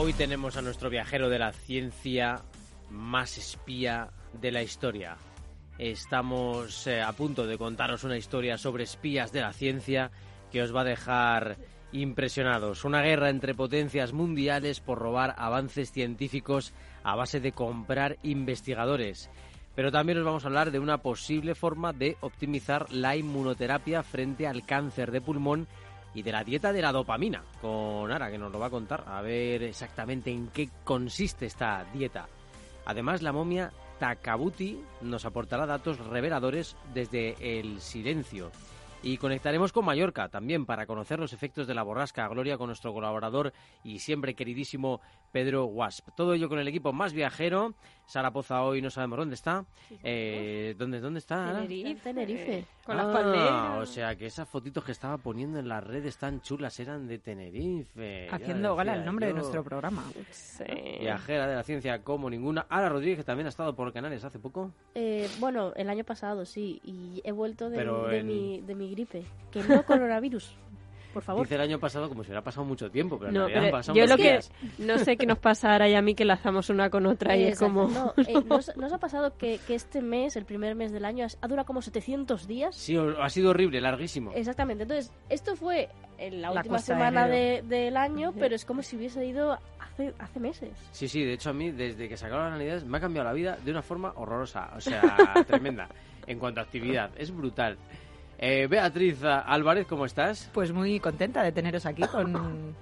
Hoy tenemos a nuestro viajero de la ciencia más espía de la historia. Estamos eh, a punto de contaros una historia sobre espías de la ciencia que os va a dejar impresionados. Una guerra entre potencias mundiales por robar avances científicos a base de comprar investigadores. Pero también os vamos a hablar de una posible forma de optimizar la inmunoterapia frente al cáncer de pulmón y de la dieta de la dopamina, con Ara, que nos lo va a contar, a ver exactamente en qué consiste esta dieta. Además, la momia Takabuti nos aportará datos reveladores desde el silencio. Y conectaremos con Mallorca también para conocer los efectos de la borrasca. Gloria con nuestro colaborador y siempre queridísimo Pedro Wasp. Todo ello con el equipo más viajero. Sara Poza hoy no sabemos dónde está. Eh, ¿dónde, ¿Dónde está? Ana? Tenerife. Tenerife. Con las Ah, palmeras. O sea que esas fotitos que estaba poniendo en las redes tan chulas eran de Tenerife. Haciendo gala el nombre de yo. nuestro programa. Sí. Viajera de la ciencia como ninguna. Ara Rodríguez, que también ha estado por Canarias hace poco. Eh, bueno, el año pasado sí, y he vuelto de, de en- mi, de mi gripe. Que no coronavirus, por favor. Dice el año pasado como si hubiera pasado mucho tiempo, pero en No, realidad han pero pasado yo lo que días. no sé qué nos pasa ahora y a mí que lanzamos una con otra y es como. No, eh, ¿nos, nos ha pasado que, que este mes, el primer mes del año, ha durado como 700 días? Sí, ha sido horrible, larguísimo. Exactamente. Entonces, esto fue en la, La última de semana enero. de- del año, pero es como si hubiese ido hace, hace meses. Sí, sí, de hecho a mí desde que sacaron las navidades me ha cambiado la vida de una forma horrorosa, o sea, tremenda, en cuanto a actividad, es brutal. Eh, Beatriz Álvarez, ¿cómo estás? Pues muy contenta de teneros aquí con,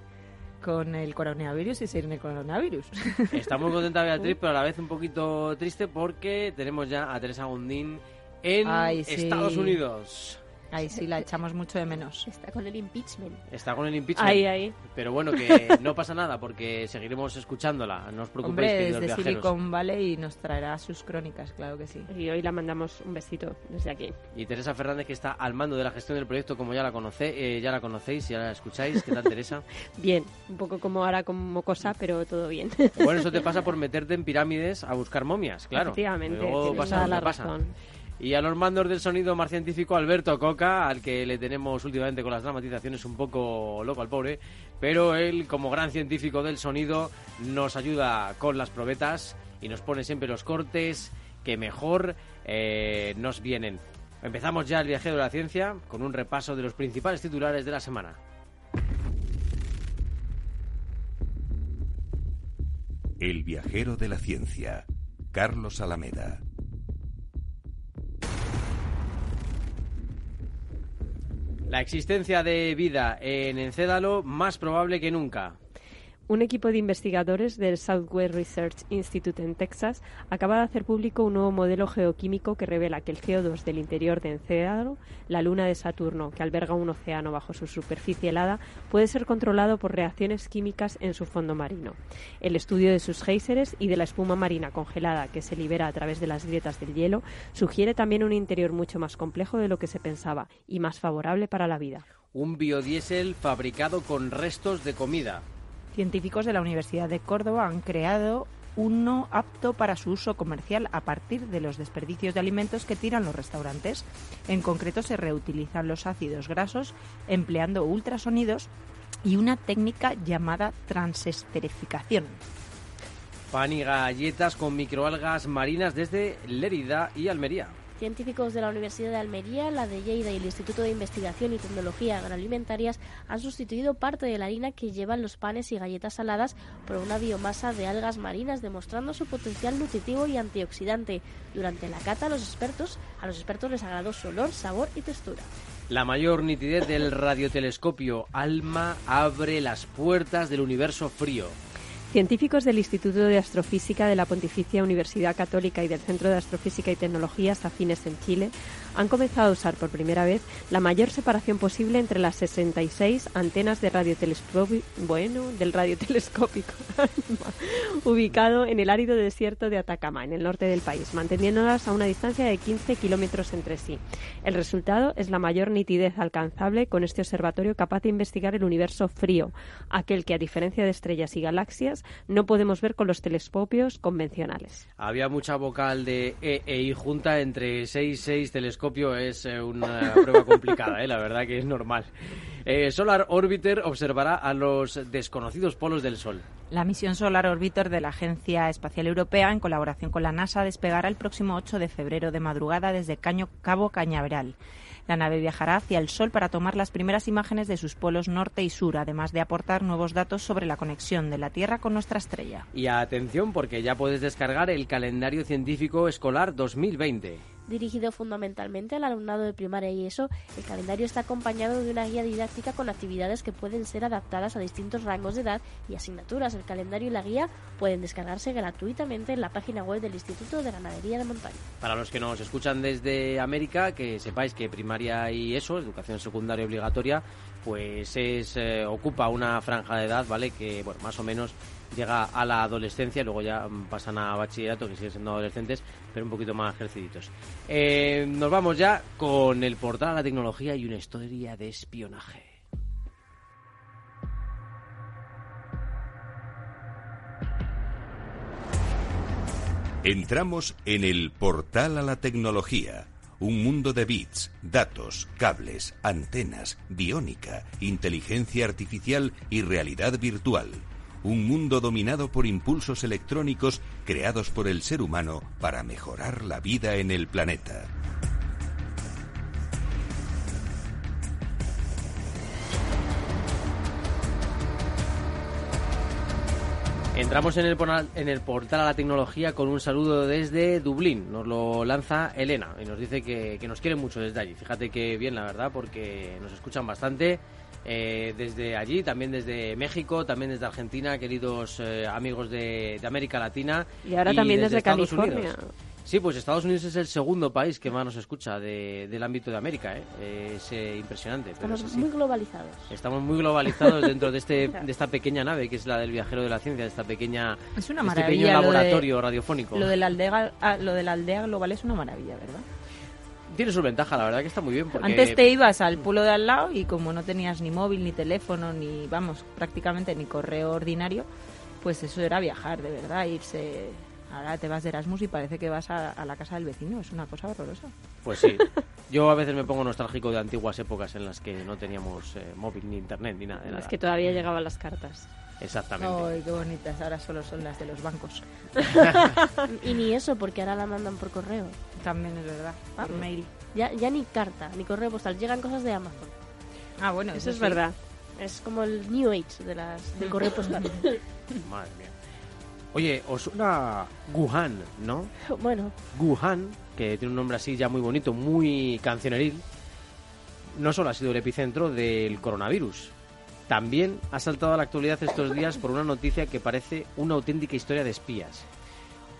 con el coronavirus y sin el coronavirus. Está muy contenta Beatriz, pero a la vez un poquito triste porque tenemos ya a Teresa Gundín en Ay, sí. Estados Unidos. Ahí sí la echamos mucho de menos. Está con el impeachment. Está con el impeachment. ahí, ahí. Pero bueno, que no pasa nada porque seguiremos escuchándola, no os preocupéis, Hombre, desde viajeros. Silicon Valley y nos traerá sus crónicas, claro que sí. Y hoy la mandamos un besito desde aquí. Y Teresa Fernández, que está al mando de la gestión del proyecto, como ya la, conoce, eh, ya la conocéis, ya la escucháis. ¿Qué tal, Teresa? Bien, un poco como ahora como cosa, pero todo bien. Bueno, eso te pasa por meterte en pirámides a buscar momias, claro. Efectivamente, Luego pasa la pasa. Y a los mandos del sonido más científico, Alberto Coca, al que le tenemos últimamente con las dramatizaciones un poco loco al pobre, pero él, como gran científico del sonido, nos ayuda con las probetas y nos pone siempre los cortes que mejor eh, nos vienen. Empezamos ya el viajero de la ciencia con un repaso de los principales titulares de la semana. El viajero de la ciencia. Carlos Alameda. La existencia de vida en Encédalo más probable que nunca. Un equipo de investigadores del Southwest Research Institute en Texas acaba de hacer público un nuevo modelo geoquímico que revela que el CO2 del interior de Encédalo, la luna de Saturno, que alberga un océano bajo su superficie helada, puede ser controlado por reacciones químicas en su fondo marino. El estudio de sus géiseres y de la espuma marina congelada que se libera a través de las grietas del hielo sugiere también un interior mucho más complejo de lo que se pensaba y más favorable para la vida. Un biodiesel fabricado con restos de comida. Científicos de la Universidad de Córdoba han creado uno apto para su uso comercial a partir de los desperdicios de alimentos que tiran los restaurantes. En concreto, se reutilizan los ácidos grasos empleando ultrasonidos y una técnica llamada transesterificación. Pan y galletas con microalgas marinas desde Lérida y Almería. Científicos de la Universidad de Almería, la de Lleida y el Instituto de Investigación y Tecnología Agroalimentarias han sustituido parte de la harina que llevan los panes y galletas saladas por una biomasa de algas marinas, demostrando su potencial nutritivo y antioxidante. Durante la cata, los expertos, a los expertos les agradó su olor, sabor y textura. La mayor nitidez del radiotelescopio ALMA abre las puertas del universo frío. Científicos del Instituto de Astrofísica de la Pontificia Universidad Católica y del Centro de Astrofísica y Tecnologías afines en Chile han comenzado a usar por primera vez la mayor separación posible entre las 66 antenas de radiotelescopio, bueno, del radiotelescópico ubicado en el árido desierto de Atacama, en el norte del país, manteniéndolas a una distancia de 15 kilómetros entre sí. El resultado es la mayor nitidez alcanzable con este observatorio capaz de investigar el universo frío, aquel que, a diferencia de estrellas y galaxias, no podemos ver con los telescopios convencionales. Había mucha vocal de E e junta entre 6 6 es eh, una prueba complicada, eh, la verdad que es normal. Eh, Solar Orbiter observará a los desconocidos polos del Sol. La misión Solar Orbiter de la Agencia Espacial Europea, en colaboración con la NASA, despegará el próximo 8 de febrero de madrugada desde Caño, Cabo Cañaveral. La nave viajará hacia el Sol para tomar las primeras imágenes de sus polos norte y sur, además de aportar nuevos datos sobre la conexión de la Tierra con nuestra estrella. Y atención porque ya puedes descargar el calendario científico escolar 2020. Dirigido fundamentalmente al alumnado de primaria y eso, el calendario está acompañado de una guía didáctica con actividades que pueden ser adaptadas a distintos rangos de edad y asignaturas. El calendario y la guía pueden descargarse gratuitamente en la página web del Instituto de Ganadería de Montaña. Para los que nos escuchan desde América, que sepáis que primaria y eso, educación secundaria obligatoria, pues es eh, ocupa una franja de edad, ¿vale? Que, bueno, más o menos llega a la adolescencia, luego ya pasan a bachillerato, que siguen siendo adolescentes, pero un poquito más ejercititos. Eh, nos vamos ya con el portal a la tecnología y una historia de espionaje. Entramos en el portal a la tecnología. Un mundo de bits, datos, cables, antenas, biónica, inteligencia artificial y realidad virtual. Un mundo dominado por impulsos electrónicos creados por el ser humano para mejorar la vida en el planeta. Entramos en el, portal, en el portal a la tecnología con un saludo desde Dublín. Nos lo lanza Elena y nos dice que, que nos quiere mucho desde allí. Fíjate que bien, la verdad, porque nos escuchan bastante. eh, desde allí, también desde México, también desde Argentina, queridos eh, amigos de, de América Latina. Y ahora también desde, Estados California. Unidos. Sí, pues Estados Unidos es el segundo país que más nos escucha de- del ámbito de América. ¿eh? Es eh, impresionante. pero Estamos es muy globalizados. Estamos muy globalizados dentro de este de esta pequeña nave que es la del viajero de la ciencia, de esta pequeña Es una este pequeño lo de- laboratorio radiofónico. Lo de, la aldea, ah, lo de la aldea global es una maravilla, ¿verdad? Tiene su ventaja, la verdad que está muy bien porque Antes te ibas al pueblo de al lado y como no tenías ni móvil, ni teléfono, ni, vamos, prácticamente ni correo ordinario, pues eso era viajar, de verdad, irse... Ahora te vas de Erasmus y parece que vas a, a la casa del vecino, es una cosa horrorosa. Pues sí. Yo a veces me pongo nostálgico de antiguas épocas en las que no teníamos eh, móvil ni internet ni nada. de Es nada. que todavía llegaban las cartas. Exactamente. Ay, qué bonitas, ahora solo son las de los bancos. Y ni eso, porque ahora la mandan por correo. También es verdad, por mail. Ya, ya ni carta, ni correo postal, llegan cosas de Amazon. Ah, bueno, Eso es sí. verdad. Es como el New Age de las, del correo postal. Madre mía. Oye, os suena Wuhan, ¿no? bueno, Wuhan, que tiene un nombre así ya muy bonito, muy cancioneril, no solo ha sido el epicentro del coronavirus, también ha saltado a la actualidad estos días por una noticia que parece una auténtica historia de espías.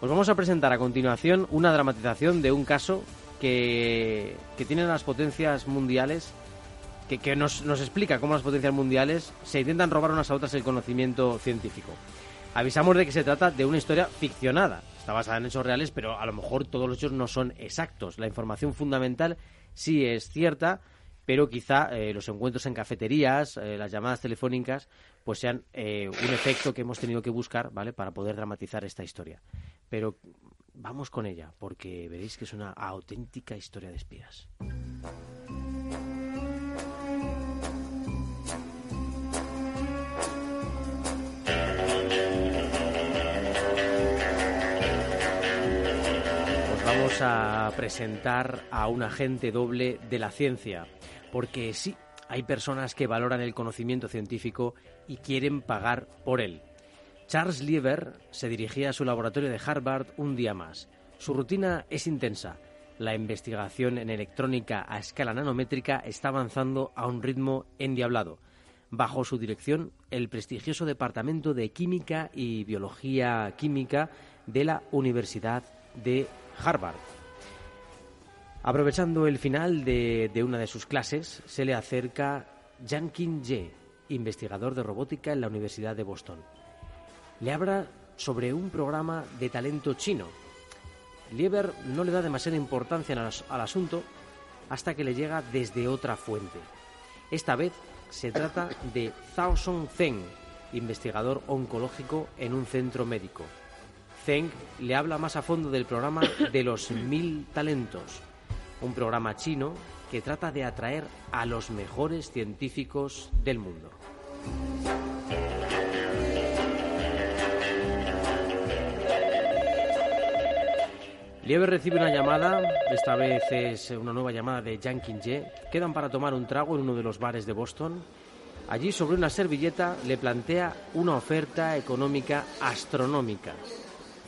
Os vamos a presentar a continuación una dramatización de un caso que, que tiene las potencias mundiales, que, que nos, nos explica cómo las potencias mundiales se intentan robar unas a otras el conocimiento científico. Avisamos de que se trata de una historia ficcionada. Está basada en hechos reales, pero a lo mejor todos los hechos no son exactos. La información fundamental sí es cierta, pero quizá eh, los encuentros en cafeterías, eh, las llamadas telefónicas, pues sean eh, un efecto que hemos tenido que buscar, ¿vale? Para poder dramatizar esta historia. Pero vamos con ella, porque veréis que es una auténtica historia de espías. Vamos a presentar a un agente doble de la ciencia, porque sí, hay personas que valoran el conocimiento científico y quieren pagar por él. Charles Lieber se dirigía a su laboratorio de Harvard un día más. Su rutina es intensa. La investigación en electrónica a escala nanométrica está avanzando a un ritmo endiablado. Bajo su dirección, el prestigioso Departamento de Química y Biología Química de la Universidad de Harvard. Aprovechando el final de, una de sus clases, se le acerca Jankin Ye, investigador de robótica en la Universidad de Boston. Le habla sobre un programa de talento chino. Lieber no le da demasiada importancia al, al asunto hasta que le llega desde otra fuente. Esta vez se trata de Zhao Song Zeng, investigador oncológico en un centro médico. Zeng le habla más a fondo del programa de los mil talentos, un programa chino que trata de atraer a los mejores científicos del mundo. Lieber recibe una llamada, esta vez es una nueva llamada de Yang Qinje. Quedan para tomar un trago en uno de los bares de Boston. Allí, sobre una servilleta, le plantea una oferta económica astronómica.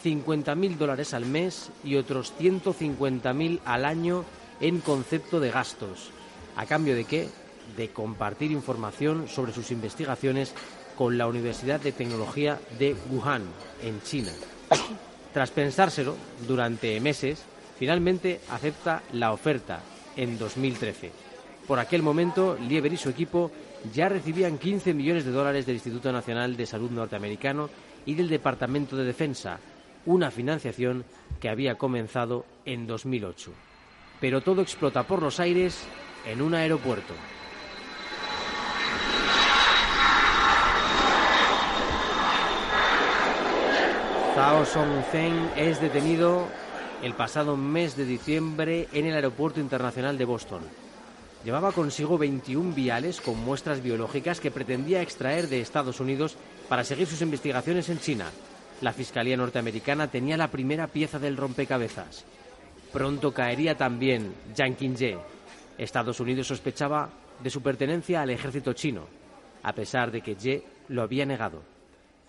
50.000 dólares al mes y otros 150.000 al año en concepto de gastos. ¿A cambio de qué? De compartir información sobre sus investigaciones con la Universidad de Tecnología de Wuhan, en China. Tras pensárselo durante meses, finalmente acepta la oferta en 2013. Por aquel momento, Lieber y su equipo ya recibían 15 millones de dólares del Instituto Nacional de Salud norteamericano y del Departamento de Defensa, una financiación que había comenzado en 2008. Pero todo explota por los aires en un aeropuerto. Zhao Song-Zeng es detenido el pasado mes de diciembre en el Aeropuerto Internacional de Boston. Llevaba consigo 21 viales con muestras biológicas que pretendía extraer de Estados Unidos para seguir sus investigaciones en China. La Fiscalía norteamericana tenía la primera pieza del rompecabezas. Pronto caería también Yang Qinje. Estados Unidos sospechaba de su pertenencia al ejército chino, a pesar de que Ye lo había negado.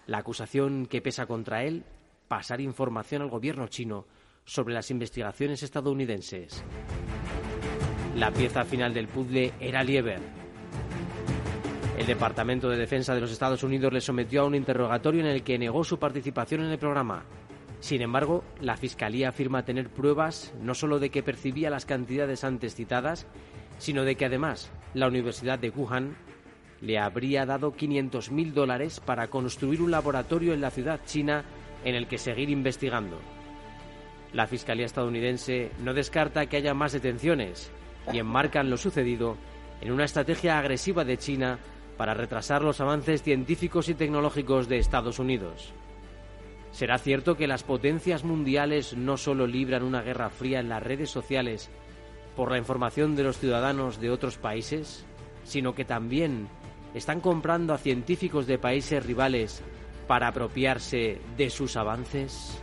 La acusación que pesa contra él, pasar información al gobierno chino sobre las investigaciones estadounidenses. La pieza final del puzzle era Lieber. El Departamento de Defensa de los Estados Unidos le sometió a un interrogatorio en el que negó su participación en el programa. Sin embargo, la Fiscalía afirma tener pruebas no solo de que percibía las cantidades antes citadas, sino de que además la Universidad de Wuhan le habría dado 500.000 dólares para construir un laboratorio en la ciudad china en el que seguir investigando. La Fiscalía estadounidense no descarta que haya más detenciones y enmarcan lo sucedido en una estrategia agresiva de China para retrasar los avances científicos y tecnológicos de Estados Unidos. ¿Será cierto que las potencias mundiales no solo libran una guerra fría en las redes sociales por la información de los ciudadanos de otros países, sino que también están comprando a científicos de países rivales para apropiarse de sus avances?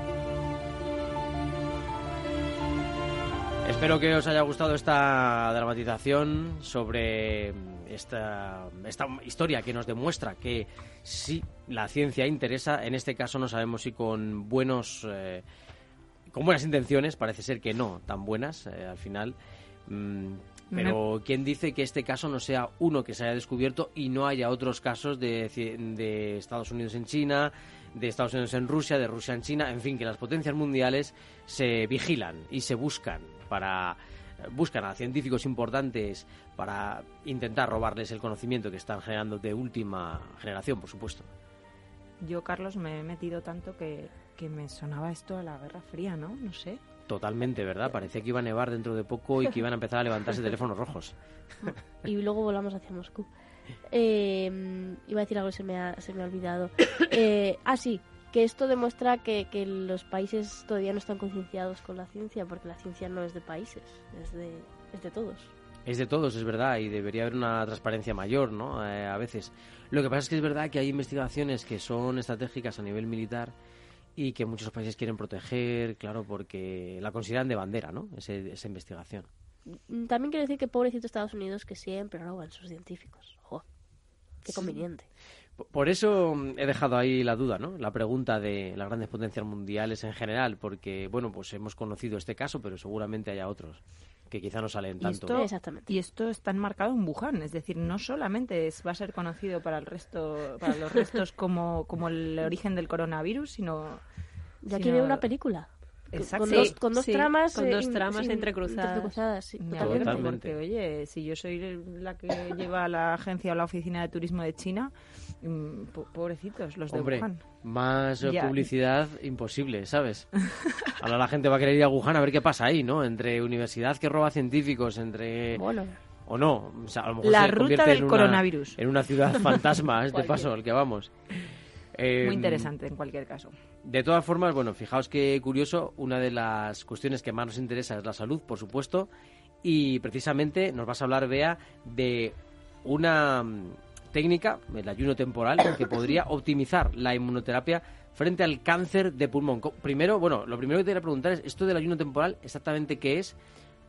Espero que os haya gustado esta dramatización sobre esta, esta historia que nos demuestra que sí, la ciencia interesa. En este caso no sabemos si con buenos... eh, con buenas intenciones, parece ser que no tan buenas eh, al final. Mm, pero ¿quién dice que este caso no sea uno que se haya descubierto y no haya otros casos de, de Estados Unidos en China, de Estados Unidos en Rusia, de Rusia en China, en fin, que las potencias mundiales se vigilan y se buscan para buscan a científicos importantes para intentar robarles el conocimiento que están generando de última generación, por supuesto. Yo, Carlos, me he metido tanto que, que me sonaba esto a la Guerra Fría, ¿no? No sé. Totalmente, ¿verdad? Parecía que iba a nevar dentro de poco y que iban a empezar a levantarse teléfonos rojos. y luego volamos hacia Moscú. Eh, iba a decir algo y se me ha, se me ha olvidado. Eh, ah, sí, que esto demuestra que, que los países todavía no están concienciados con la ciencia, porque la ciencia no es de países, es de, es de todos. Es de todos, es verdad, y debería haber una transparencia mayor, ¿no? Eh, a veces. Lo que pasa es que es verdad que hay investigaciones que son estratégicas a nivel militar y que muchos países quieren proteger, claro, porque la consideran de bandera, ¿no? Ese- esa investigación. Mm, También quiero decir que pobrecito Estados Unidos que siempre roban sus científicos. Jo, qué Sí. conveniente. Por eso mm, he dejado ahí la duda, ¿no? La pregunta de las grandes potencias mundiales en general, porque, bueno, pues hemos conocido este caso, pero seguramente haya otros que quizá no salen Y tanto. esto, Exactamente. y esto está enmarcado en Wuhan, es decir, no solamente es- va a ser conocido para el resto, para los restos como, como el origen del coronavirus, sino Ya sino- quiere una película. Exacto. Con, dos, con dos sí, tramas. con eh, dos tramas entrecruzadas. entrecruzadas, sí, totalmente. Totalmente. porque, oye, si yo soy la que lleva la agencia o la oficina de turismo de China, pobrecitos los de Hombre, Wuhan. más Ya. publicidad imposible, ¿sabes? Ahora la gente va a querer ir a Wuhan a ver qué pasa ahí, ¿no? Entre universidad que roba científicos, entre... Bueno, O no, o sea, a lo mejor La se ruta del en una- coronavirus. En una ciudad fantasma, este Cualquier. paso al que vamos. Eh, Muy interesante en cualquier caso. De todas formas, bueno, fijaos que curioso, una de las cuestiones que más nos interesa es la salud, por supuesto, y precisamente nos vas a hablar, Bea, de una mm, técnica, el ayuno temporal, que podría optimizar la inmunoterapia frente al cáncer de pulmón. Primero, bueno, lo primero que te quería preguntar es, ¿esto del ayuno temporal exactamente qué es?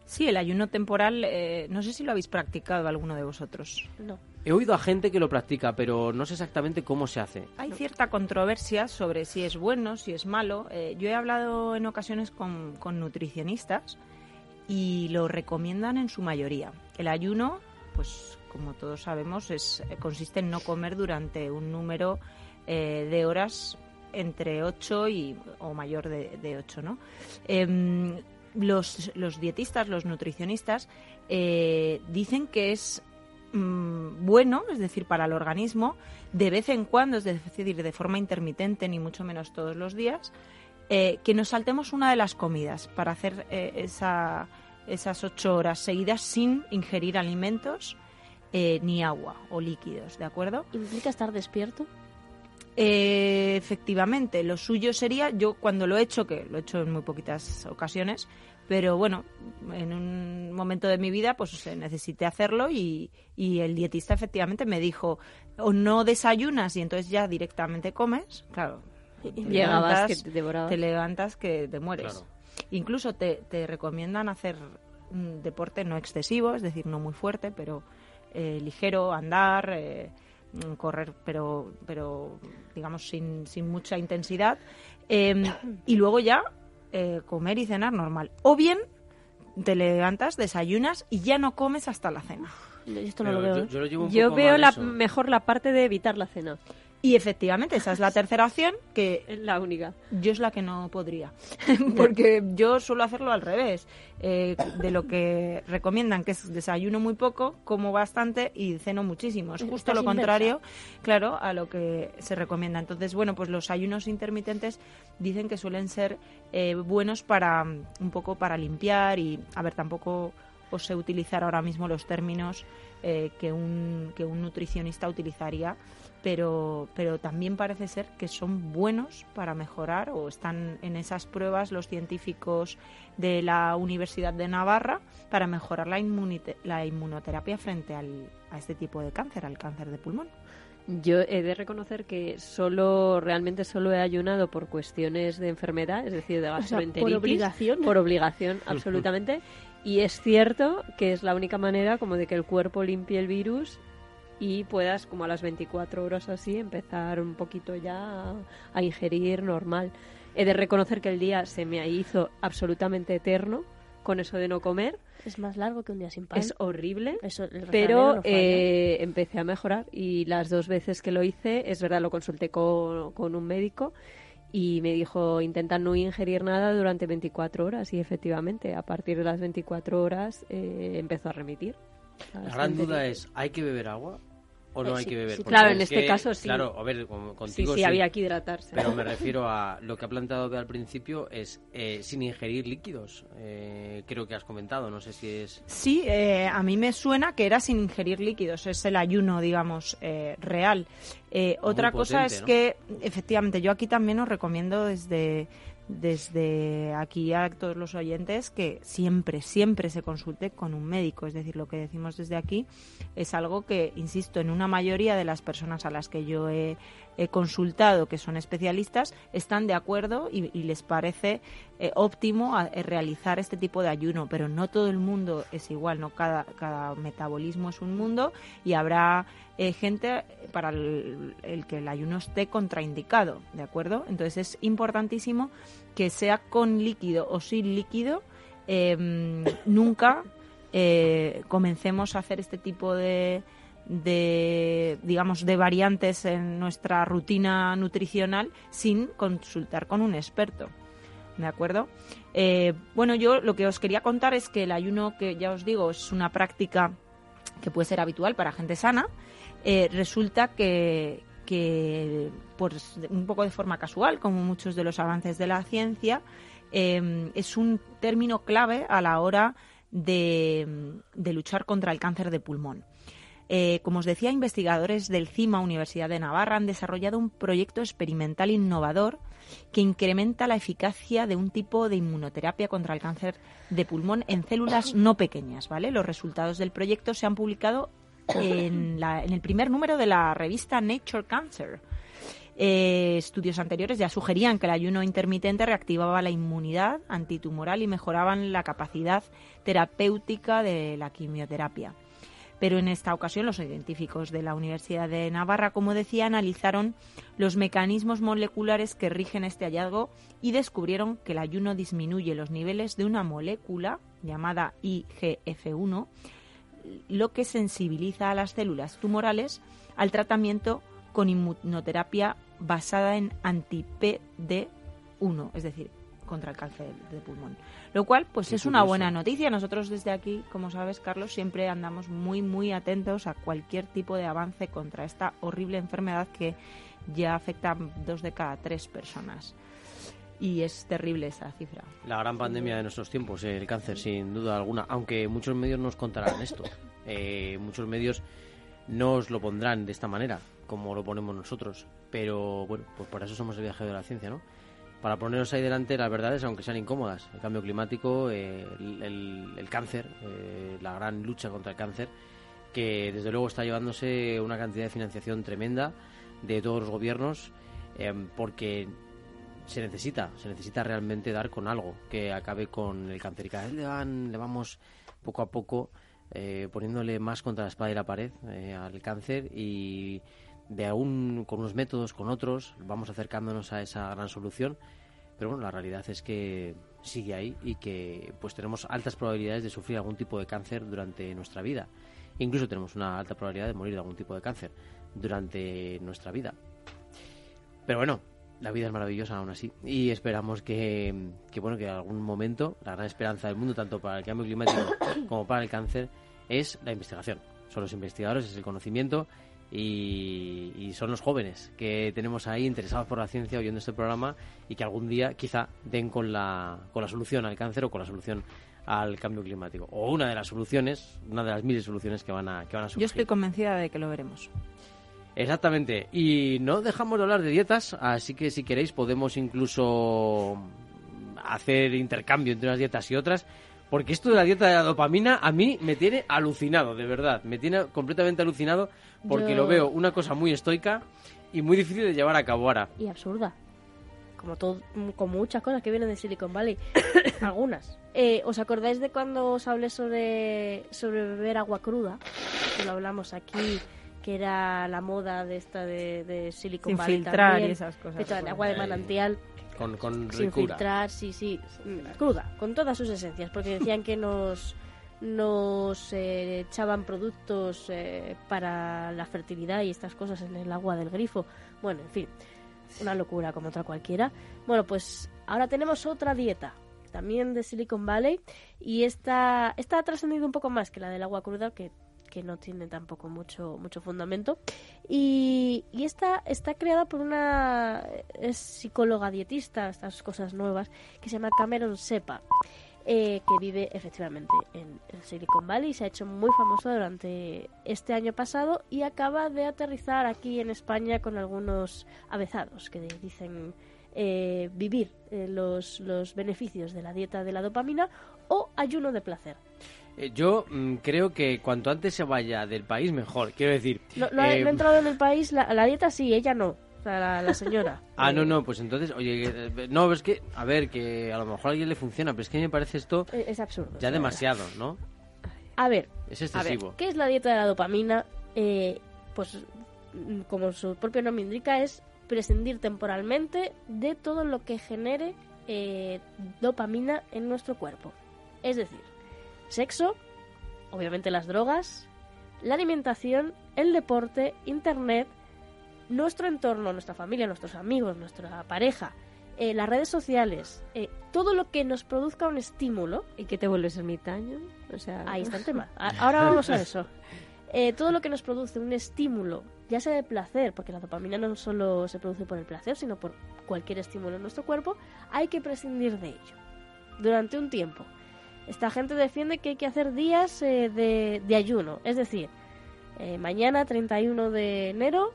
Sí, el ayuno temporal, eh, no sé si lo habéis practicado alguno de vosotros. no. He oído a gente que lo practica, pero no sé exactamente cómo se hace. Hay cierta controversia sobre si es bueno, si es malo. Eh, yo he hablado en ocasiones con, con nutricionistas y lo recomiendan en su mayoría. El ayuno, pues como todos sabemos, es, eh, consiste en no comer durante un número eh, de horas entre 8 y, o mayor de, de 8, ¿no? Em, los, los dietistas, los nutricionistas, eh, dicen que es mm, bueno, es decir, para el organismo, de vez en cuando, es decir, de forma intermitente, ni mucho menos todos los días, que nos saltemos una de las comidas para hacer eh, esa, esas ocho horas seguidas sin ingerir alimentos eh, ni agua o líquidos, ¿de acuerdo? ¿Implica estar despierto? Eh, efectivamente, lo suyo sería, yo cuando lo he hecho, que lo he hecho en muy poquitas ocasiones, pero bueno, en un momento de mi vida pues eh, necesité hacerlo y, y el dietista efectivamente me dijo, o no desayunas y entonces ya directamente comes, claro. te Llegabas que levantas- te devorabas. te levantas que te mueres. Claro. Incluso te, te recomiendan hacer un deporte no excesivo, es decir, no muy fuerte, pero eh, ligero, andar, eh, correr, pero, pero digamos sin, sin mucha intensidad. Eh, y luego ya eh, comer y cenar normal. O bien te levantas, desayunas y ya no comes hasta la cena. Yo Esto no lo veo. yo, ¿eh? yo lo llevo un Yo poco veo la, eso. mejor la parte de evitar la cena. Y efectivamente, esa es la tercera opción que Es la única. Yo es la que no podría, porque yo suelo hacerlo al revés. Eh, de lo que recomiendan, que es desayuno muy poco, como bastante y ceno muchísimo. Es justo lo contrario, claro, a lo que se recomienda. Entonces, bueno, pues los ayunos intermitentes dicen que suelen ser eh, buenos para mm, un poco para limpiar y, a ver, tampoco os sé utilizar ahora mismo los términos eh, que, un, que un nutricionista utilizaría pero, pero también parece ser que son buenos para mejorar o están en esas pruebas los científicos de la Universidad de Navarra para mejorar la, inmunite- la inmunoterapia frente al, a este tipo de cáncer, al cáncer de pulmón. Yo he de reconocer que solo, realmente solo he ayunado por cuestiones de enfermedad, es decir, de O sea, gastroenteritis. por obligación. Por obligación, absolutamente. Y es cierto que es la única manera como de que el cuerpo limpie el virus y puedas, como a las 24 horas o así, empezar un poquito ya a, a ingerir normal. He de reconocer que el día se me hizo absolutamente eterno con eso de no comer. Es más largo que un día sin pan. Es horrible. Eso, Pero no eh, empecé a mejorar y las dos veces que lo hice, es verdad, lo consulté con, con un médico y me dijo intenta no ingerir nada durante 24 horas y efectivamente a partir de las 24 horas eh, empezó a remitir. La gran duda es, ¿hay que beber agua? O no Eh, hay sí, que beber? sí, claro, es en este que, caso sí. Claro, a ver, con- contigo sí, sí, había que hidratarse. Pero me refiero a lo que ha planteado al principio es eh, sin ingerir líquidos. Eh, creo que has comentado, no sé si es... Sí, eh, a mí me suena que era sin ingerir líquidos, es el ayuno, digamos, eh, real. Eh, otra cosa es ¿no? que, efectivamente, yo aquí también os recomiendo desde, desde aquí a todos los oyentes que siempre, siempre se consulte con un médico. Es decir, lo que decimos desde aquí es algo que, insisto, en una mayoría de las personas a las que yo he, he consultado, que son especialistas, están de acuerdo y, les parece eh, óptimo eh, realizar este tipo de ayuno, pero no todo el mundo es igual, no cada, cada metabolismo es un mundo y habrá eh, gente para el, el que el ayuno esté contraindicado, ¿de acuerdo? Entonces es importantísimo que sea con líquido o sin líquido, eh, nunca eh, comencemos a hacer este tipo de, de digamos de variantes en nuestra rutina nutricional sin consultar con un experto de acuerdo Eh, bueno yo lo que os quería contar es que el ayuno que ya os digo es una práctica que puede ser habitual para gente sana eh, resulta que que pues, un poco de forma casual como muchos de los avances de la ciencia eh, es un término clave a la hora de, de luchar contra el cáncer de pulmón. Eh, como os decía, investigadores del CIMA Universidad de Navarra han desarrollado un proyecto experimental innovador que incrementa la eficacia de un tipo de inmunoterapia contra el cáncer de pulmón en células no pequeñas. ¿vale? Los resultados del proyecto se han publicado en, la- en el primer número de la revista Nature Cancer. Eh, estudios anteriores ya sugerían que el ayuno intermitente reactivaba la inmunidad antitumoral y mejoraban la capacidad terapéutica de la quimioterapia. Pero en esta ocasión los científicos de la Universidad de Navarra, como decía, analizaron los mecanismos moleculares que rigen este hallazgo y descubrieron que el ayuno disminuye los niveles de una molécula llamada IGF-1, lo que sensibiliza a las células tumorales al tratamiento con inmunoterapia basada en anti-PD1, es decir, contra el cáncer de pulmón. Lo cual, pues Qué es una buena noticia. Nosotros desde aquí, como sabes, Carlos, siempre andamos muy, muy atentos a cualquier tipo de avance contra esta horrible enfermedad que ya afecta a dos de cada tres personas. Y es terrible esa cifra. La gran pandemia de nuestros tiempos, eh, el cáncer, sin duda alguna. Aunque muchos medios nos contarán esto. Eh, muchos medios no os lo pondrán de esta manera, como lo ponemos nosotros. Pero bueno, pues por eso somos el viajero de la ciencia, ¿no? Para poneros ahí delante las verdades, aunque sean incómodas. El cambio climático, eh, el, cáncer, eh, la gran lucha contra el cáncer, que desde luego está llevándose una cantidad de financiación tremenda de todos los gobiernos, eh, porque se necesita, se necesita realmente dar con algo que acabe con el cáncer. Y cada vez le, van, le vamos poco a poco poniéndole más contra la espada y la pared al cáncer y de aún con unos métodos, con otros, vamos acercándonos a esa gran solución. Pero bueno, la realidad es que sigue ahí y que pues tenemos altas probabilidades de sufrir algún tipo de cáncer durante nuestra vida. Incluso tenemos una alta probabilidad de morir de algún tipo de cáncer durante nuestra vida. Pero bueno, la vida es maravillosa aún así y esperamos que, que bueno que en algún momento la gran esperanza del mundo tanto para el cambio climático como para el cáncer es la investigación. Son los investigadores, es el conocimiento y, y son los jóvenes que tenemos ahí interesados por la ciencia oyendo este programa y que algún día quizá den con la, con la solución al cáncer o con la solución al cambio climático. O una de las soluciones, una de las miles de soluciones que van a, que van a surgir. Yo estoy convencida de que lo veremos. Exactamente. Y no dejamos de hablar de dietas, así que si queréis podemos incluso hacer intercambio entre unas dietas y otras. Porque esto de la dieta de la dopamina a mí me tiene alucinado, de verdad. Me tiene completamente alucinado porque Yo- lo veo una cosa muy estoica y muy difícil de llevar a cabo ahora. y absurda. Como, todo, como muchas cosas que vienen de Silicon Valley. Algunas. Eh, ¿Os acordáis de cuando os hablé sobre, sobre beber agua cruda? Que lo hablamos aquí, que era la moda de esta de, de Silicon Sin Valley filtrar también. y esas cosas. Agua de manantial Con, con sin ricura. filtrar, sí, sí, cruda, con todas sus esencias, porque decían que nos nos eh, echaban productos eh, para la fertilidad y estas cosas en el agua del grifo. Bueno, en fin, una locura como otra cualquiera. Bueno, pues ahora tenemos otra dieta, también de Silicon Valley, y esta, esta ha trascendido un poco más que la del agua cruda, que que no tiene tampoco mucho, mucho fundamento. Y, y esta está creada por una es psicóloga dietista, estas cosas nuevas, que se llama Cameron Sepa. Eh, que vive efectivamente en, en Silicon Valley y se ha hecho muy famosa durante este año pasado y acaba de aterrizar aquí en España con algunos avezados que dicen eh, vivir eh, los, los beneficios de la dieta de la dopamina o ayuno de placer. Yo mm, creo que cuanto antes se vaya del país, mejor. Quiero decir... No, no ha, entrado en el país, la, la dieta sí, ella no, la, la señora. Ah, Eh, no, no, pues entonces, oye, eh, no, es que, a ver, que a lo mejor a alguien le funciona, pero es que me parece esto eh, Es absurdo. ya demasiado, ¿no? A ver, Es A ver, excesivo. ¿qué es la dieta de la dopamina? Eh, pues, mm, como su propio nombre indica, es prescindir temporalmente de todo lo que genere eh, dopamina en nuestro cuerpo. Es decir, sexo, obviamente las drogas, la alimentación, el deporte, internet, nuestro entorno, nuestra familia, nuestros amigos, nuestra pareja, eh, las redes sociales, eh, todo lo que nos produzca un estímulo ¿Y qué te vuelves ermitaño? O sea, Ahí está el tema. Ahora vamos a eso. Eh, todo lo que nos produce un estímulo, ya sea de placer, porque la dopamina no solo se produce por el placer, sino por cualquier estímulo en nuestro cuerpo, hay que prescindir de ello durante un tiempo. Esta gente defiende que hay que hacer días de, de ayuno, es decir, mañana 31 de enero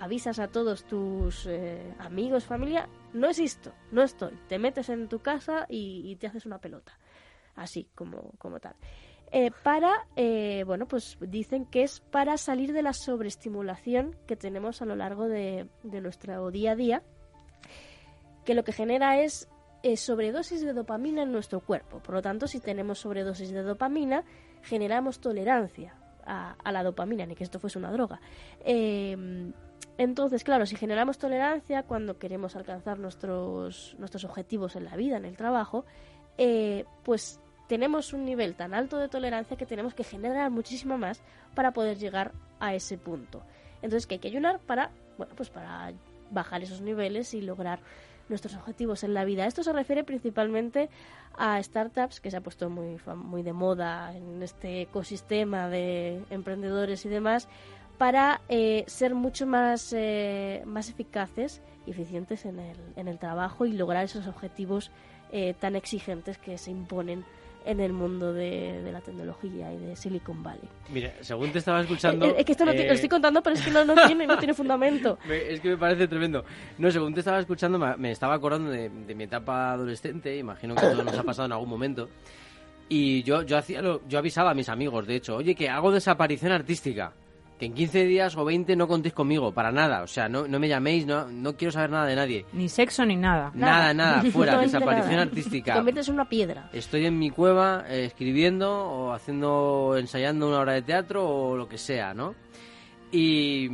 avisas a todos tus eh, amigos, familia, no existo, no estoy, te metes en tu casa y, te haces una pelota, así como, como tal. Eh, para, eh, bueno, pues dicen que es para salir de la sobreestimulación que tenemos a lo largo de, de nuestro día a día, que lo que genera es eh, sobredosis de dopamina en nuestro cuerpo. Por lo tanto, si tenemos sobredosis de dopamina, generamos tolerancia a la dopamina, ni que esto fuese una droga. Entonces, claro, si generamos tolerancia cuando queremos alcanzar nuestros, nuestros objetivos en la vida, en el trabajo, eh, pues tenemos un nivel tan alto de tolerancia que tenemos que generar muchísimo más para poder llegar a ese punto. Entonces, que hay que ayunar para, bueno, pues para bajar esos niveles y lograr nuestros objetivos en la vida. Esto se refiere principalmente a startups que se ha puesto muy, muy de moda en este ecosistema de emprendedores y demás para eh, ser mucho más, eh, más eficaces y eficientes en el, en el trabajo y lograr esos objetivos eh, tan exigentes que se imponen en el mundo de, de la tecnología y de Silicon Valley. Mira, según te estaba escuchando... Eh, eh, es que esto no tiene- lo estoy contando, pero es que no, no tiene, no tiene fundamento. Me- Es que me parece tremendo. No, según te estaba escuchando, me, me estaba acordando de, de mi etapa adolescente, imagino que todo nos ha pasado en algún momento. Y yo, yo, hacía lo- yo avisaba a mis amigos, de hecho, oye, que hago desaparición artística. Que en 15 días o 20 no contéis conmigo, para nada. O sea, no, no me llaméis, no, no quiero saber nada de nadie. Ni sexo ni nada. Nada, nada, fuera, Absolutamente desaparición nada. artística. Te conviertes en una piedra. Estoy en mi cueva eh, escribiendo o haciendo, ensayando una obra de teatro o lo que sea, ¿no? Y...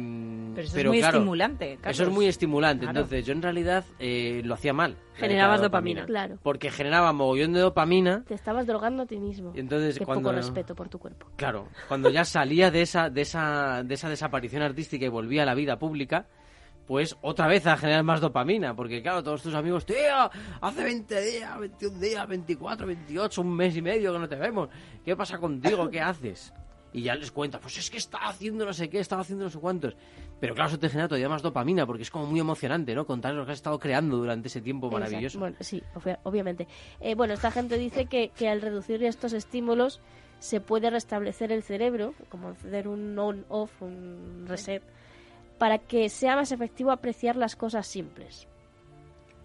Pero eso es muy claro, estimulante. Eso Carlos. es muy estimulante. Claro. Entonces, yo en realidad eh, lo hacía mal. Generabas dopamina. Claro. Porque generaba mogollón de dopamina. Te estabas drogando a ti mismo. Y entonces, Qué cuando. poco respeto por tu cuerpo. Claro, cuando ya salía de esa, de esa, de esa desaparición artística y volvía a la vida pública, pues otra vez a generar más dopamina, porque claro, todos tus amigos, tío, hace 20 días, 21 días, 24, 28, un mes y medio que no te vemos, ¿qué pasa contigo? ¿Qué haces? Y ya les cuenta, pues es que estaba haciendo no sé qué, estaba haciendo no sé cuántos. Pero claro, eso te genera todavía más dopamina, porque es como muy emocionante, ¿no? Contar lo que has estado creando durante ese tiempo maravilloso. Exacto. Bueno, sí, obvia- obviamente. Eh, bueno, esta gente dice que, que al reducir estos estímulos se puede restablecer el cerebro, como hacer un on-off, un reset, para que sea más efectivo apreciar las cosas simples.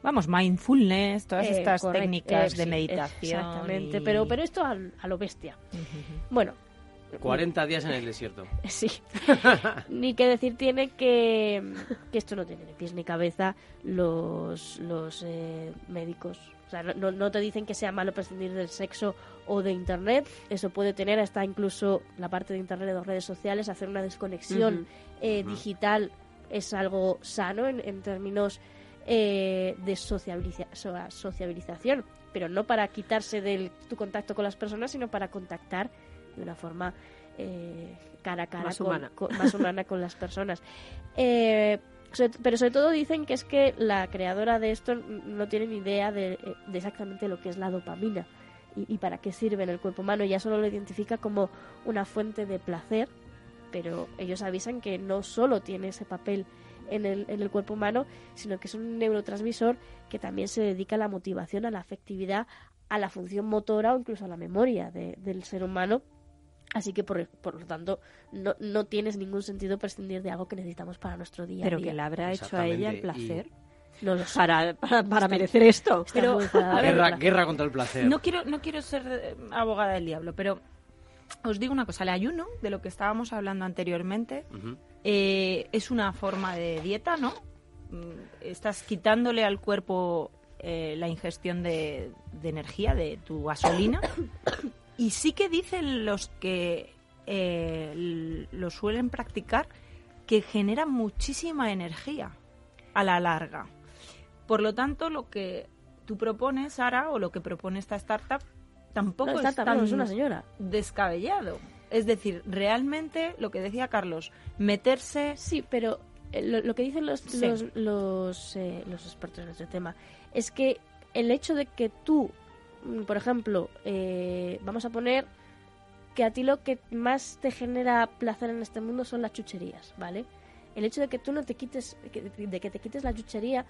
Vamos, mindfulness, todas Eh, estas correcto, técnicas eh, de sí, meditación. Exactamente, y- pero, pero esto a lo bestia. Bueno, 40 días en el desierto. Sí. ni que decir tiene que, que esto no tiene ni pies ni cabeza los, los eh, médicos. O sea, no- no, te dicen que sea malo prescindir del sexo o de Internet. Eso puede tener hasta incluso la parte de Internet o redes sociales, hacer una desconexión eh, digital es algo sano en, en términos eh, de sociabiliza- so- sociabilización, pero no para quitarse del tu contacto con las personas, sino para contactar de una forma eh, cara a cara, Más con- humana. con- más humana con las personas. Eh, pero sobre todo dicen que es que la creadora de esto no tiene ni idea de, de exactamente lo que es la dopamina y, para qué sirve en el cuerpo humano. Ya solo lo identifica como una fuente de placer, pero ellos avisan que no solo tiene ese papel en el, en el cuerpo humano, sino que es un neurotransmisor que también se dedica a la motivación, a la afectividad, a la función motora o incluso a la memoria del ser humano. Así que, por, por lo tanto, no, no, tienes ningún sentido prescindir de algo que necesitamos para nuestro día Pero a día. que le habrá hecho a ella el placer. No lo para, para, merecer esto. Pero, guerra, guerra contra el placer. No quiero, no quiero ser eh, abogada del diablo, pero os digo una cosa, el ayuno, de lo que estábamos hablando anteriormente, eh, es una forma de dieta, ¿no? Mm, estás quitándole al cuerpo eh, la ingestión de, energía, de tu gasolina. Y sí que dicen los que eh, lo suelen practicar que genera muchísima energía a la larga. Por lo tanto, lo que tú propones, Sara, o lo que propone esta startup, tampoco es tan una señora. descabellado. Es decir, realmente lo que decía Carlos, meterse... Sí, pero eh, lo, que dicen los, los, los, los expertos en este tema es que el hecho de que tú, por ejemplo, eh, vamos a poner que a ti lo que más te genera placer en este mundo son las chucherías, ¿vale? El hecho de que tú no te quites, de que te quites la chuchería,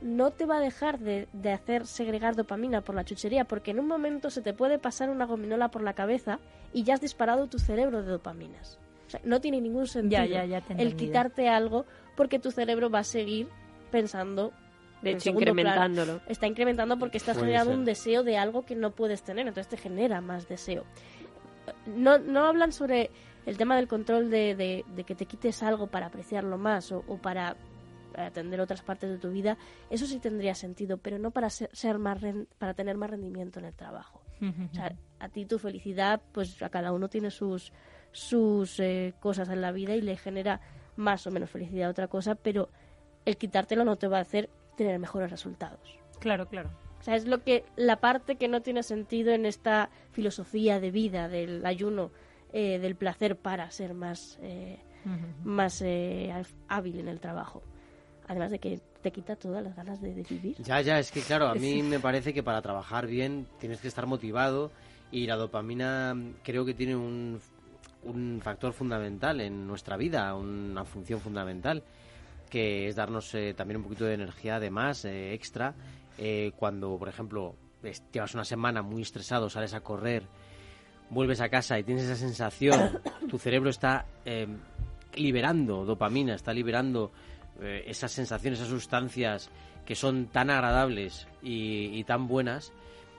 no te va a dejar de, de, hacer segregar dopamina por la chuchería, porque en un momento se te puede pasar una gominola por la cabeza y ya has disparado tu cerebro de dopaminas. O sea, no tiene ningún sentido el quitarte algo porque tu cerebro va a seguir pensando de hecho, incrementándolo. está incrementando porque estás generando un deseo de algo que no puedes tener, entonces te genera más deseo. No, no hablan sobre el tema del control de, de, que te quites algo para apreciarlo más o, para atender otras partes de tu vida, eso sí tendría sentido, pero no para ser, más para tener más rendimiento en el trabajo. o sea, a ti tu felicidad, pues a cada uno tiene sus sus eh, cosas en la vida y le genera más o menos felicidad a otra cosa, pero el quitártelo no te va a hacer tener mejores resultados. Claro, claro. O sea, es lo que la parte que no tiene sentido en esta filosofía de vida del ayuno, eh, del placer para ser más, eh, más eh, hábil en el trabajo. Además de que te quita todas las ganas de, vivir. Ya, ya, es que claro, a mí me parece que para trabajar bien tienes que estar motivado y la dopamina creo que tiene un, un factor fundamental en nuestra vida, una función fundamental que es darnos eh, también un poquito de energía además, eh, extra, eh, cuando, por ejemplo, llevas una semana muy estresado, sales a correr, vuelves a casa y tienes esa sensación, tu cerebro está liberando dopamina, está liberando esas sensaciones, esas sustancias que son tan agradables y, tan buenas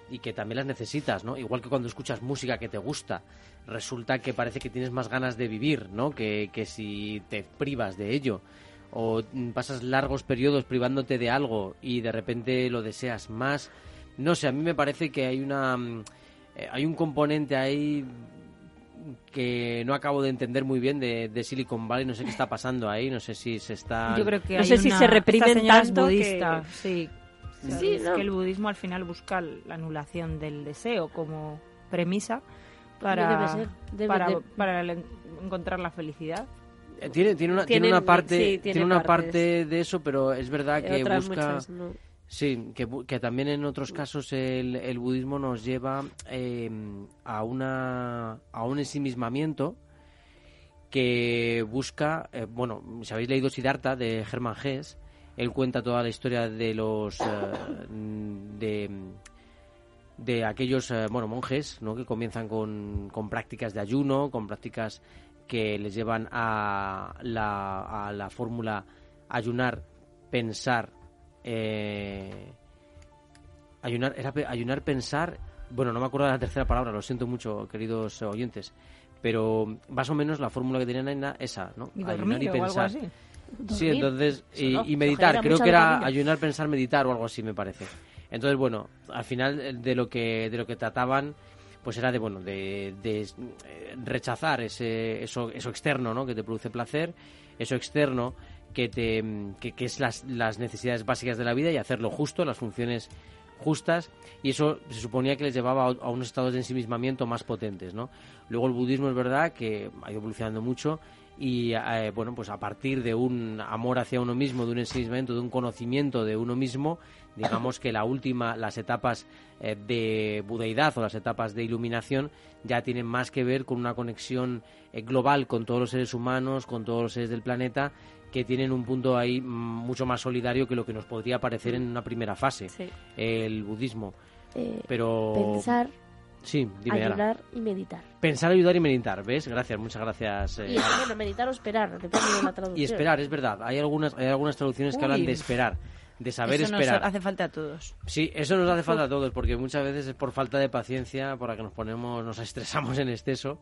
y que también las necesitas, ¿no? Igual que cuando escuchas música que te gusta, resulta que parece que tienes más ganas de vivir, ¿no? Que, que si te privas de ello o pasas largos periodos privándote de algo y de repente lo deseas más. No sé, a mí me parece que hay una mm, eh, hay un componente ahí que no acabo de entender muy bien de, Silicon Valley, no sé qué está pasando ahí, no sé si se está Yo creo que no sé si se reprimen tanto budista, sí. Sí, es que el budismo al final busca la anulación del deseo como premisa para, para, para encontrar la felicidad. Eh, tiene, tiene, una, tiene una parte, tiene, una parte de eso, pero es verdad que busca... Sí, que, que, también en otros casos el, el budismo nos lleva em, a, una, a un ensimismamiento que busca, eh, bueno, si habéis leído Siddhartha de Hermann Hesse, él cuenta toda la historia de los eh, de, de aquellos bueno monjes ¿no? que comienzan con, con prácticas de ayuno, con prácticas que les llevan a la, a la fórmula ayunar, pensar, eh, ayunar, era ayunar, pensar, bueno, no me acuerdo de la tercera palabra, lo siento mucho, queridos oyentes, pero más o menos la fórmula que tenían era esa, ¿no? ayunar y pensar. Sí, entonces, y, meditar, creo que era ayunar, pensar, meditar o algo así, me parece. Entonces, bueno, al final de lo que, de lo que trataban pues era de bueno de, de eh, rechazar ese eso eso externo no que te produce placer eso externo que te que, es las, las necesidades básicas de la vida y hacerlo justo las funciones justas. Y eso se suponía que les llevaba a, unos estados de ensimismamiento más potentes no luego el budismo es verdad que ha ido evolucionando mucho y eh, bueno pues a partir de un amor hacia uno mismo de un ensimismamiento de un conocimiento de uno mismo digamos que la última las etapas eh, de budeidad o las etapas de iluminación ya tienen más que ver con una conexión eh, global con todos los seres humanos con todos los seres del planeta que tienen un punto ahí mm, mucho más solidario que lo que nos podría parecer en una primera fase Sí. el budismo Eh, pero Pensar, sí dime Ara. ayudar y meditar. pensar ayudar y meditar ves gracias muchas gracias eh, Y bueno, meditar o esperar, depende de la traducción. Y esperar, es verdad. Hay algunas, hay algunas traducciones que Uy. hablan de esperar, de saber Eso nos esperar. hace falta a todos. Sí, eso nos hace falta a todos, porque muchas veces es por falta de paciencia, por la que nos ponemos, nos estresamos en exceso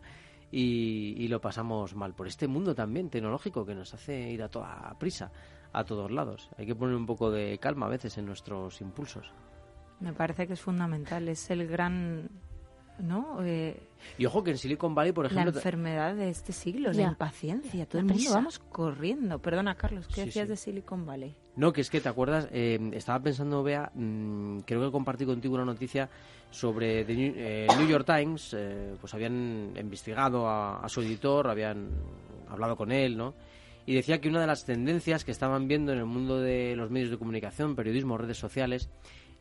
y, y lo pasamos mal. Por este mundo también tecnológico que nos hace ir a toda prisa, a todos lados. Hay que poner un poco de calma a veces en nuestros impulsos. Me parece que es fundamental. Es el gran. ¿No? Eh, Y ojo que en Silicon Valley, por la ejemplo, enfermedad de este siglo, la impaciencia. Todo La el mundo prisa. vamos corriendo. Perdona, Carlos, ¿qué Sí, decías sí. de Silicon Valley? No, que es que te acuerdas, Eh, estaba pensando, Bea, mm, creo que compartí contigo una noticia sobre The New, eh, New York Times, eh, pues habían investigado a, a su editor, habían hablado con él, ¿no? Y decía que una de las tendencias que estaban viendo en el mundo de los medios de comunicación, periodismo, redes sociales,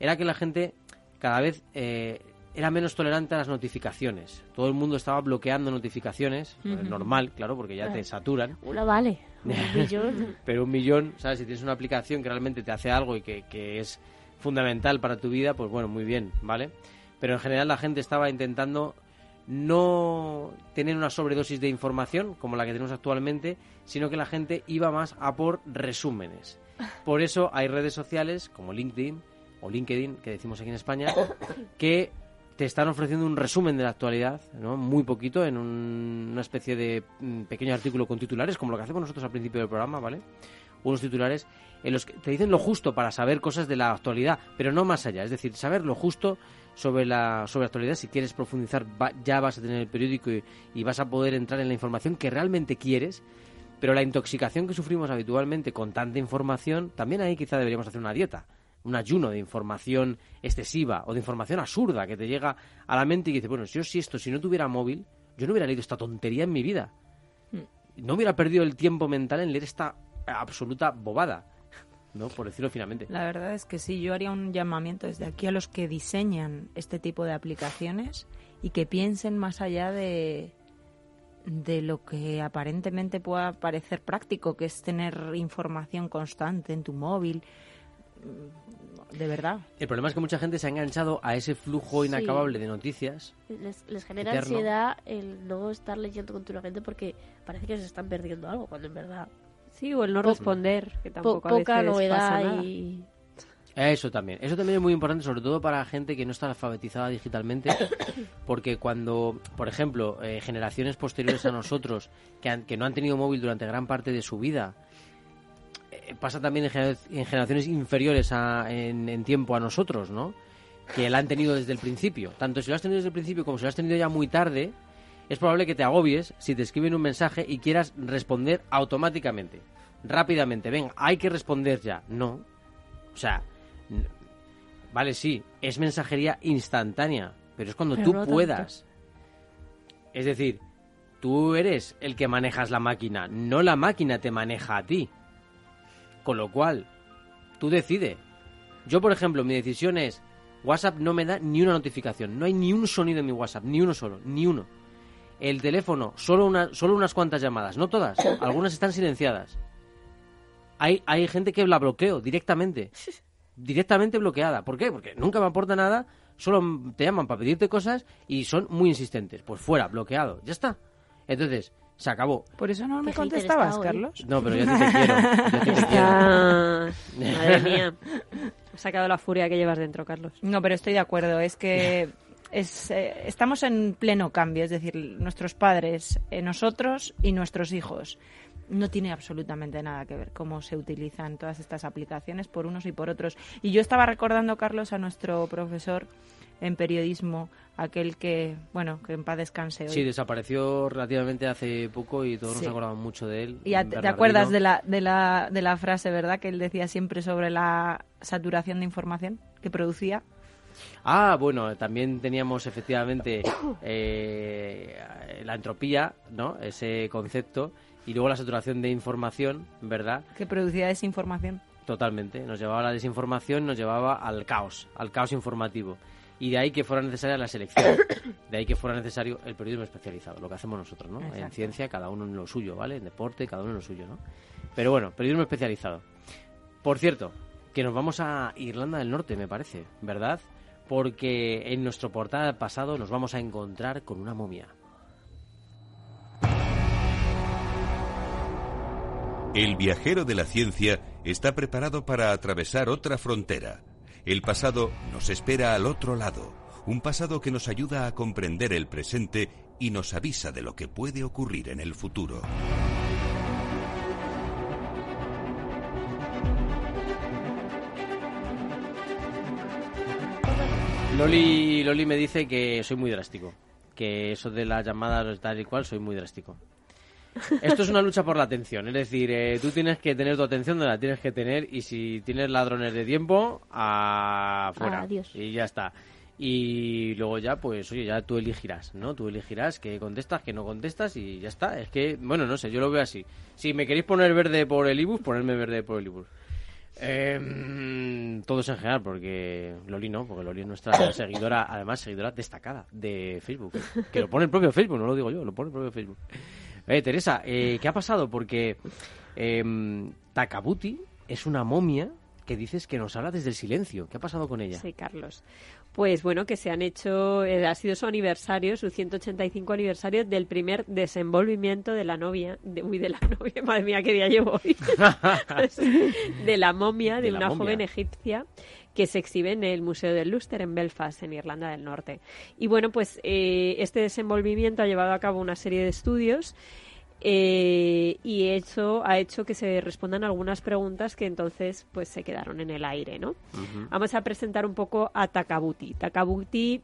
era que la gente cada vez eh, era menos tolerante a las notificaciones. Todo el mundo estaba bloqueando notificaciones, eh, normal, claro, porque ya te saturan. Una vale, un millón. Pero un millón, ¿sabes? Si tienes una aplicación que realmente te hace algo y que, que es fundamental para tu vida, pues bueno, muy bien, ¿vale? Pero en general la gente estaba intentando no tener una sobredosis de información como la que tenemos actualmente, sino que la gente iba más a por resúmenes. Por eso hay redes sociales como LinkedIn o LinkedIn, que decimos aquí en España, que te están ofreciendo un resumen de la actualidad, ¿no? Muy poquito, en un- una especie de mm, pequeño artículo con titulares, como lo que hacemos nosotros al principio del programa, ¿vale? Unos titulares en los que te dicen lo justo para saber cosas de la actualidad, pero no más allá. Es decir, saber lo justo sobre la, sobre la actualidad. Si quieres profundizar, va- ya vas a tener el periódico y, y vas a poder entrar en la información que realmente quieres. Pero la intoxicación que sufrimos habitualmente con tanta información, también ahí quizá deberíamos hacer una dieta, un ayuno de información excesiva o de información absurda que te llega a la mente y que dices, bueno, yo si esto, si no tuviera móvil, yo no hubiera leído esta tontería en mi vida. No hubiera perdido el tiempo mental en leer esta absoluta bobada, ¿no? Por decirlo finalmente. La verdad es que sí, yo haría un llamamiento desde aquí a los que diseñan este tipo de aplicaciones y que piensen más allá de, de lo que aparentemente pueda parecer práctico, que es tener información constante en tu móvil. De verdad. El problema es que mucha gente se ha enganchado a ese flujo Sí. inacabable de noticias. Les, les genera Eterno. ansiedad el no estar leyendo continuamente porque parece que se están perdiendo algo, cuando en verdad Sí, o el no Po- responder, que po- tampoco a poca veces pasa novedad nada. y... Eso también. Eso también es muy importante, sobre todo para gente que no está alfabetizada digitalmente, porque cuando, por ejemplo, eh, generaciones posteriores a nosotros, que, han- que no han tenido móvil durante gran parte de su vida, pasa también en, en generaciones inferiores a- en, en tiempo a nosotros, ¿no? Que la han tenido desde el principio. Tanto si lo has tenido desde el principio como si lo has tenido ya muy tarde, es probable que te agobies si te escriben un mensaje y quieras responder automáticamente, rápidamente. Ven, hay que responder ya. No. O sea, vale, sí, es mensajería instantánea, pero es cuando Pero tú no puedas. Es decir, tú eres el que manejas la máquina, no la máquina te maneja a ti. Con lo cual, tú decides. Yo, por ejemplo, mi decisión es, WhatsApp no me da ni una notificación, no hay ni un sonido en mi WhatsApp, ni uno solo, ni uno. El teléfono, solo, una, solo unas cuantas llamadas, no todas, algunas están silenciadas. Hay, hay gente que la bloqueo directamente, directamente bloqueada. ¿Por qué? Porque nunca me aporta nada, solo te llaman para pedirte cosas y son muy insistentes. Pues fuera, bloqueado, ya está. Entonces, se acabó. Por eso no me contestabas, hoy. Carlos. No, pero yo ti te quiero. Yo ti te quiero. Madre mía. Ha sacado la furia que llevas dentro, Carlos. No, pero estoy de acuerdo. Es que es, eh, estamos en pleno cambio. Es decir, nuestros padres, eh, nosotros y nuestros hijos. No tiene absolutamente nada que ver cómo se utilizan todas estas aplicaciones por unos y por otros. Y yo estaba recordando, Carlos, a nuestro profesor en periodismo, aquel que, bueno, que en paz descanse hoy. Sí, desapareció relativamente hace poco y todos Sí. nos acordamos mucho de él. Y te, acuerdas de la, de, la, de la frase, verdad, que él decía siempre sobre la saturación de información que producía? Ah, bueno, también teníamos efectivamente eh, la entropía, ¿no? Ese concepto. Y luego la saturación de información, ¿verdad? Que producía desinformación. Totalmente. Nos llevaba a la desinformación, nos llevaba al caos, al caos informativo. Y de ahí que fuera necesaria la selección. De ahí que fuera necesario el periodismo especializado, lo que hacemos nosotros, ¿no? En ciencia, cada uno en lo suyo, ¿vale? En deporte, cada uno en lo suyo, ¿no? Pero bueno, periodismo especializado. Por cierto, que nos vamos a Irlanda del Norte, me parece, ¿verdad? Porque en nuestro portal pasado nos vamos a encontrar con una momia. El viajero de la ciencia está preparado para atravesar otra frontera. El pasado nos espera al otro lado, un pasado que nos ayuda a comprender el presente y nos avisa de lo que puede ocurrir en el futuro. Loli, Loli me dice que soy muy drástico. Que eso de las llamadas tal y cual, soy muy drástico. Esto es una lucha por la atención. Es decir, eh, tú tienes que tener tu atención donde la tienes que tener y si tienes ladrones de tiempo, afuera. Adiós. Y ya está. Y luego ya, pues, oye, ya tú elegirás, ¿no? Tú elegirás que contestas, que no contestas y ya está. Es que, bueno, no sé, yo lo veo así. Si me queréis poner verde por el ibus, ponerme verde por el ibus. Eh, mm, todos en general, porque Loli no, porque Loli es nuestra seguidora, además seguidora destacada de Facebook. Que lo pone el propio Facebook, no lo digo yo, lo pone el propio Facebook. Eh, Teresa, eh, ¿qué ha pasado? Porque eh, Takabuti es una momia que dices que nos habla desde el silencio. ¿Qué ha pasado con ella? Sí, Carlos. Pues bueno, que se han hecho, eh, ha sido su aniversario, su 185 aniversario del primer desenvolvimiento de la novia, de, uy, de la novia, madre mía, qué día llevo hoy, de la momia de, una momia. joven egipcia que se exhibe en el Museo del Luster en Belfast, en Irlanda del Norte. Y bueno, pues eh, este desenvolvimiento ha llevado a cabo una serie de estudios eh, y eso ha hecho que se respondan algunas preguntas que entonces pues se quedaron en el aire, ¿no? Vamos a presentar un poco a Takabuti. Takabuti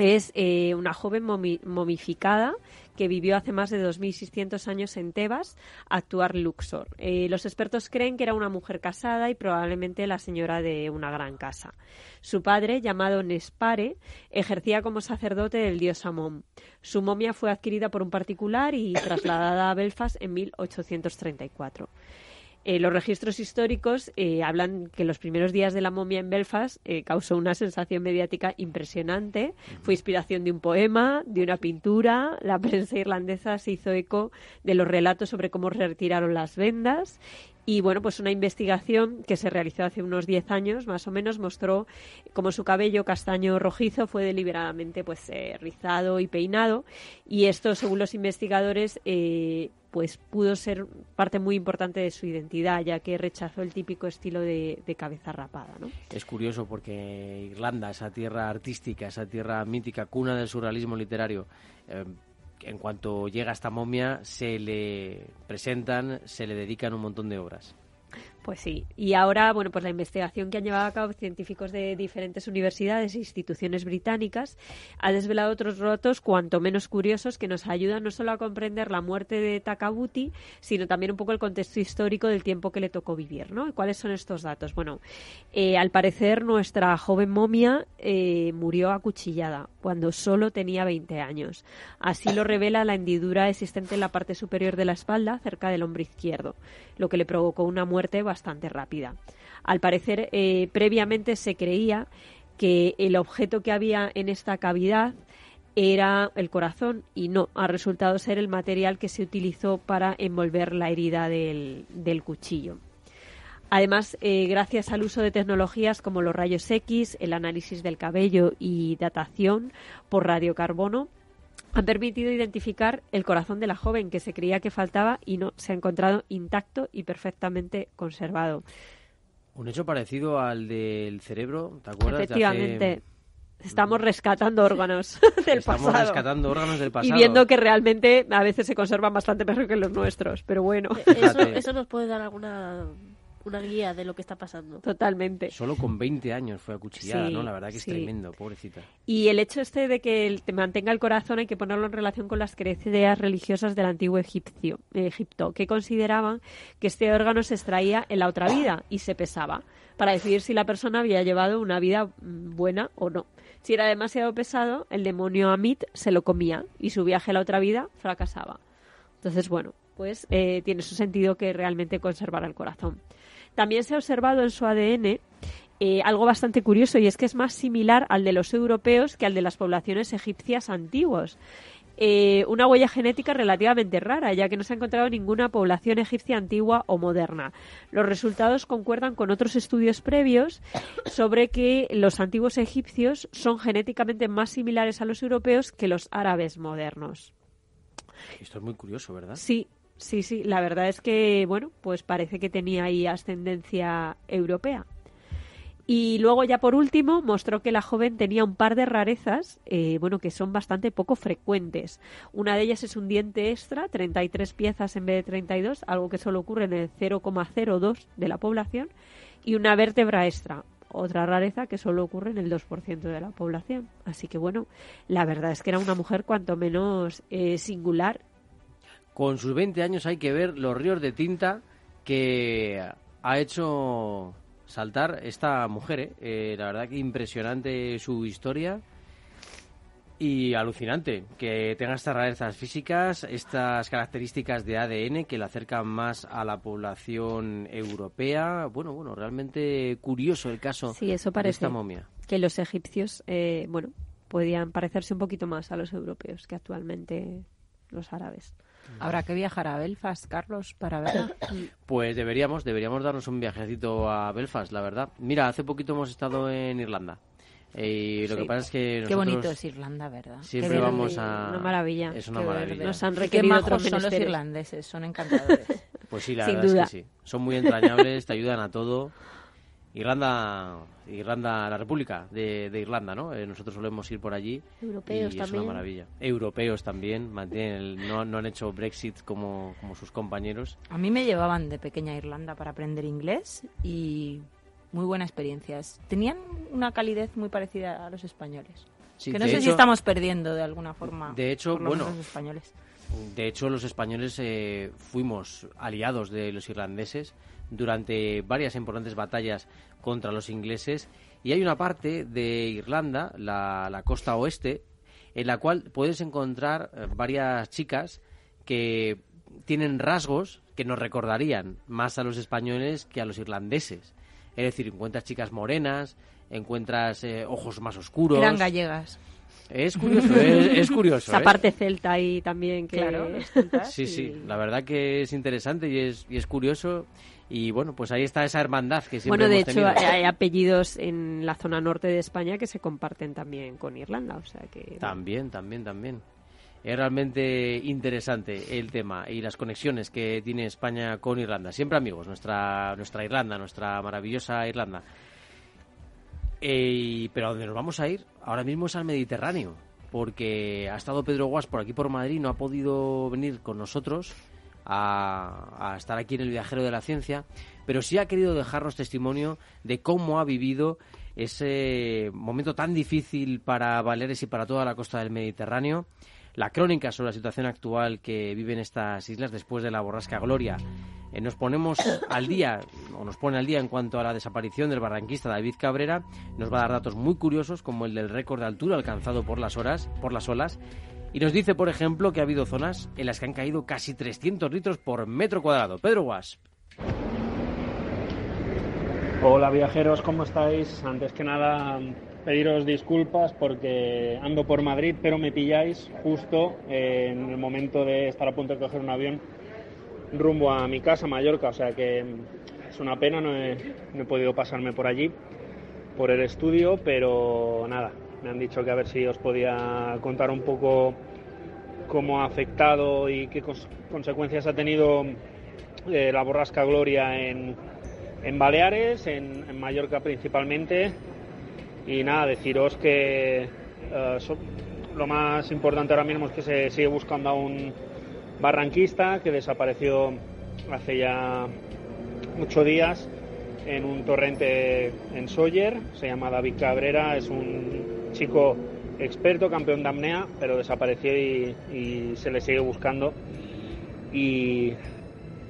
es eh, una joven momi- momificada que vivió hace más de 2.600 años en Tebas, actuar Luxor. Eh, los expertos creen que era una mujer casada y probablemente la señora de una gran casa. Su padre, llamado Nespare, ejercía como sacerdote del dios Amón. Su momia fue adquirida por un particular y trasladada a Belfast en 1834. Eh, los registros históricos eh, hablan que los primeros días de la momia en Belfast eh, causó una sensación mediática impresionante. Fue inspiración de un poema, de una pintura. La prensa irlandesa se hizo eco de los relatos sobre cómo retiraron las vendas. Y bueno, pues una investigación que se realizó hace unos 10 años, más o menos, mostró cómo su cabello castaño rojizo fue deliberadamente pues eh, rizado y peinado. Y esto, según los investigadores, eh, pues pudo ser parte muy importante de su identidad, ya que rechazó el típico estilo de, cabeza rapada, ¿no? Es curioso porque Irlanda, esa tierra artística, esa tierra mítica, cuna del surrealismo literario, eh, en cuanto llega esta momia, se le presentan, se le dedican un montón de obras. Pues sí, y ahora, bueno, pues la investigación que han llevado a cabo científicos de diferentes universidades e instituciones británicas ha desvelado otros rotos cuanto menos curiosos que nos ayudan no solo a comprender la muerte de Takabuti, sino también un poco el contexto histórico del tiempo que le tocó vivir, ¿no? ¿Y ¿Cuáles son estos datos? Bueno, eh, al parecer nuestra joven momia eh, murió acuchillada cuando solo tenía 20 años. Así lo revela la hendidura existente en la parte superior de la espalda, cerca del hombro izquierdo, lo que le provocó una muerte bastante rápida. Al parecer, eh, previamente se creía que el objeto que había en esta cavidad era el corazón y no, ha resultado ser el material que se utilizó para envolver la herida del, cuchillo. Además, eh, gracias al uso de tecnologías como los rayos X, el análisis del cabello y datación por radiocarbono, han permitido identificar el corazón de la joven que se creía que faltaba y no, se ha encontrado intacto y perfectamente conservado. Un hecho parecido al del cerebro, ¿te acuerdas? hace- Efectivamente, estamos rescatando órganos del Estamos pasado. rescatando órganos del pasado. Y viendo que realmente a veces se conservan bastante mejor que los nuestros, pero bueno, Eso, Fíjate. eso nos puede dar alguna una guía de lo que está pasando. totalmente. Solo con 20 años fue acuchillada, Sí, ¿no? La verdad que es sí. tremendo, pobrecita. Y el hecho este de que el- te mantenga el corazón hay que ponerlo en relación con las creencias religiosas del antiguo egipcio, Egipto, que consideraban que este órgano se extraía en la otra vida y se pesaba para decidir si la persona había llevado una vida mm, buena o no. Si era demasiado pesado, el demonio Amit se lo comía y su viaje a la otra vida fracasaba. Entonces, bueno, pues eh, tiene su sentido que realmente conservara el corazón. También se ha observado en su ADN eh, algo bastante curioso y es que es más similar al de los europeos que al de las poblaciones egipcias antiguas. Eh, una huella genética relativamente rara, ya que no se ha encontrado ninguna población egipcia antigua o moderna. Los resultados concuerdan con otros estudios previos sobre que los antiguos egipcios son genéticamente más similares a los europeos que los árabes modernos. Esto es muy curioso, ¿verdad? Sí, sí, sí. La verdad es que, bueno, pues parece que tenía ahí ascendencia europea. Y luego ya por último mostró que la joven tenía un par de rarezas, eh, bueno, que son bastante poco frecuentes. Una de ellas es un diente extra, 33 piezas en vez de 32, algo que solo ocurre en el 0,02 de la población, y una vértebra extra, otra rareza que solo ocurre en el 2% de la población. Así que bueno, la verdad es que era una mujer cuanto menos eh, singular. Con sus 20 años hay que ver los ríos de tinta que ha hecho saltar esta mujer. ¿eh? Eh, la verdad que impresionante su historia y alucinante que tenga estas rarezas físicas, estas características de ADN que la acercan más a la población europea. Bueno, bueno, realmente curioso el caso sí, eso parece de esta momia. Que los egipcios, eh, bueno, podían parecerse un poquito más a los europeos que actualmente los árabes. Habrá que viajar a Belfast, Carlos, para verla. Pues deberíamos, deberíamos darnos un viajecito a Belfast, la verdad. Mira, hace poquito hemos estado en Irlanda. Y lo que pasa es que Qué bonito es Irlanda, ¿verdad? Siempre vamos a... Una maravilla. Es una maravilla. Nos han requerido Qué otros majos son los irlandeses, son encantadores. Pues sí, la Sin verdad duda. es que sí. Son muy entrañables, te ayudan a todo. Irlanda, Irlanda, la República de, de Irlanda, ¿no? Eh, nosotros solemos ir por allí Europeos y también. es una maravilla. Europeos también, mantienen el- no, no han hecho Brexit como, como sus compañeros. A mí me llevaban de pequeña a Irlanda para aprender inglés y muy buena experiencia. Tenían una calidez muy parecida a los españoles. Sí, que no sé si estamos perdiendo de alguna forma. De hecho, por lo bueno, menos los españoles. De hecho, los españoles eh, fuimos aliados de los irlandeses durante varias importantes batallas contra los ingleses y hay una parte de Irlanda, la, la costa oeste, en la cual puedes encontrar eh, varias chicas que tienen rasgos que nos recordarían más a los españoles que a los irlandeses. Es decir, encuentras chicas morenas, encuentras eh, ojos más oscuros. Eran gallegas. Es curioso, es, es curioso. Esa ¿eh? parte celta ahí también que... Claro, Sí, y- sí, la verdad que es interesante y es, y es curioso. Y bueno, pues ahí está esa hermandad que siempre Bueno, de hemos hecho, tenido. hay apellidos en la zona norte de España que se comparten también con Irlanda, o sea que... También, también, también. Es realmente interesante el tema y las conexiones que tiene España con Irlanda. Siempre amigos, nuestra, nuestra Irlanda, nuestra maravillosa Irlanda. Eh, pero a donde nos vamos a ir ahora mismo es al Mediterráneo, porque ha estado Pedro Guas por aquí por Madrid, no ha podido venir con nosotros a, estar aquí en el Viajero de la Ciencia, pero sí ha querido dejarnos testimonio de cómo ha vivido ese momento tan difícil para Baleares y para toda la costa del Mediterráneo, la crónica sobre la situación actual que viven estas islas después de la borrasca Gloria. Eh, nos ponemos al día, o nos pone al día en cuanto a la desaparición del barranquista David Cabrera, nos va a dar datos muy curiosos como el del récord de altura alcanzado por las horas, por las olas, y nos dice, por ejemplo, que ha habido zonas en las que han caído casi 300 litros por metro cuadrado. Pedro Guas. Hola viajeros, ¿cómo estáis? Antes que nada, pediros disculpas porque ando por Madrid, pero me pilláis justo en el momento de estar a punto de coger un avión rumbo a mi casa, Mallorca, o sea que es una pena, no he podido pasarme por allí, por el estudio, pero nada, me han dicho que a ver si os podía contar un poco cómo ha afectado y qué consecuencias ha tenido eh, la borrasca Gloria en, en Baleares, en, Mallorca principalmente. Y nada, deciros que eh, lo más importante ahora mismo es que se sigue buscando a un barranquista que desapareció hace ya ocho días en un torrente en Sóller. Se llama David Cabrera, es un chico experto, campeón de apnea, pero desapareció y, se le sigue buscando. Y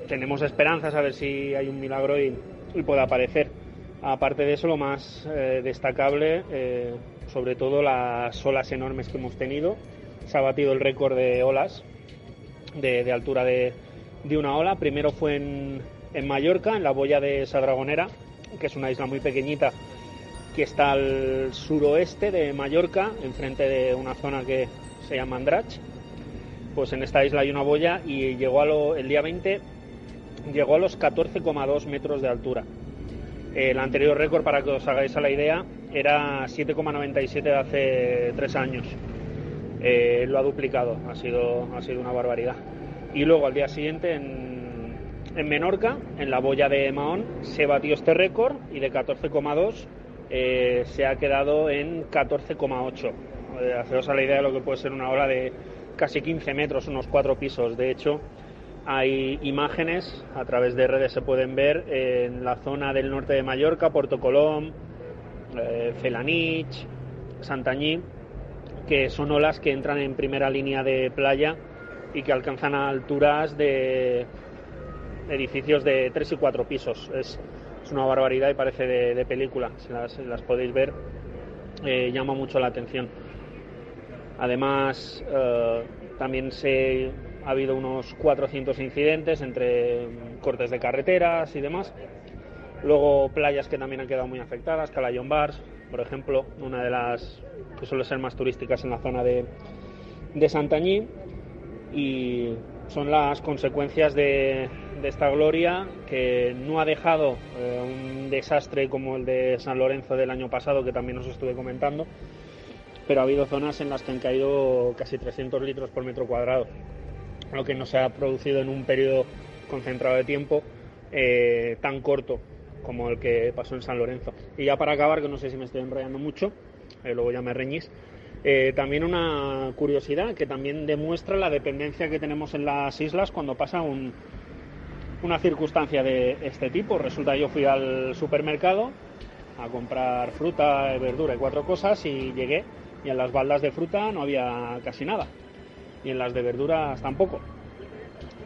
tenemos esperanzas a ver si hay un milagro y, y puede aparecer. Aparte de eso, lo más eh, destacable, eh, sobre todo las olas enormes que hemos tenido. Se ha batido el récord de olas, de, altura de, una ola. Primero fue en, en Mallorca, en la boya de Sadragonera, que es una isla muy pequeñita que está al suroeste de Mallorca, enfrente de una zona que se llama Andrach. Pues en esta isla hay una boya y llegó a lo, el día 20 llegó a los 14,2 metros de altura. El anterior récord, para que os hagáis a la idea, era 7,97 de hace tres años. Eh, lo ha duplicado, ha sido, ha sido una barbaridad. Y luego al día siguiente en, en Menorca, en la boya de Mahón, se batió este récord y de 14,2 eh, se ha quedado en 14,8. Eh, haceros a la idea de lo que puede ser una ola de casi 15 metros, unos cuatro pisos. De hecho, hay imágenes, a través de redes se pueden ver, en la zona del norte de Mallorca, Puerto Colom, eh, Felanich, Santañí, que son olas que entran en primera línea de playa y que alcanzan alturas de edificios de tres y cuatro pisos. Una barbaridad y parece de, película. Si las, podéis ver, eh, llama mucho la atención. Además, eh, también se ha habido unos 400 incidentes entre cortes de carreteras y demás. Luego playas que también han quedado muy afectadas, Calayón Bars, por ejemplo, una de las que suele ser más turísticas en la zona de, de Santañí. Y son las consecuencias de, esta gloria que no ha dejado eh, un desastre como el de San Lorenzo del año pasado, que también os estuve comentando, pero ha habido zonas en las que han caído casi 300 litros por metro cuadrado lo que no se ha producido en un periodo concentrado de tiempo eh, tan corto como el que pasó en San Lorenzo. Y ya para acabar, que no sé si me estoy enrollando mucho, eh, luego ya me reñís, eh, también una curiosidad que también demuestra la dependencia que tenemos en las islas cuando pasa una circunstancia de este tipo. Resulta que yo fui al supermercado a comprar fruta, verdura y cuatro cosas y llegué y en las baldas de fruta no había casi nada y en las de verduras tampoco.